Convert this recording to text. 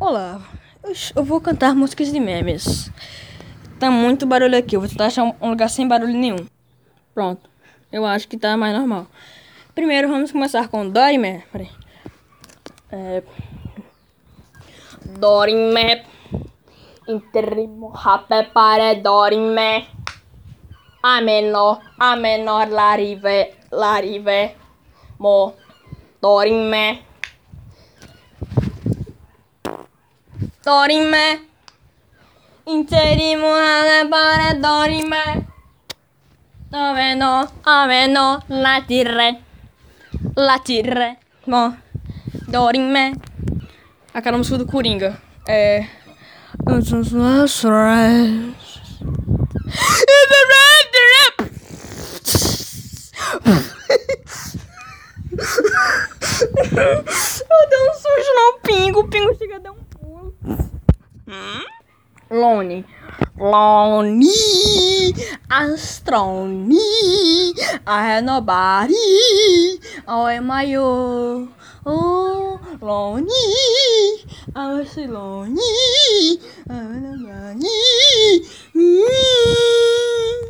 Olá, eu, vou cantar músicas de memes. Tá muito barulho aqui, eu vou tentar achar um, lugar sem barulho nenhum. Pronto, eu acho que tá mais normal. Primeiro vamos começar com. Peraí. É... Dorime. Interrimo rapé para Dorime. A menor, a menor, larive, larive. Mo. Dorime. Dorime. Interimo rapé para Dorime. Ameno, ameno, latire. Latire. Bom. Dorime. Aquela música do Coringa. É. Eu dei um susto no pingo. O pingo chega a dar um pulo. Lone. Lone. Astrone. A renobari. Oi, maior. Oh, Lone. A Lone. A renobari.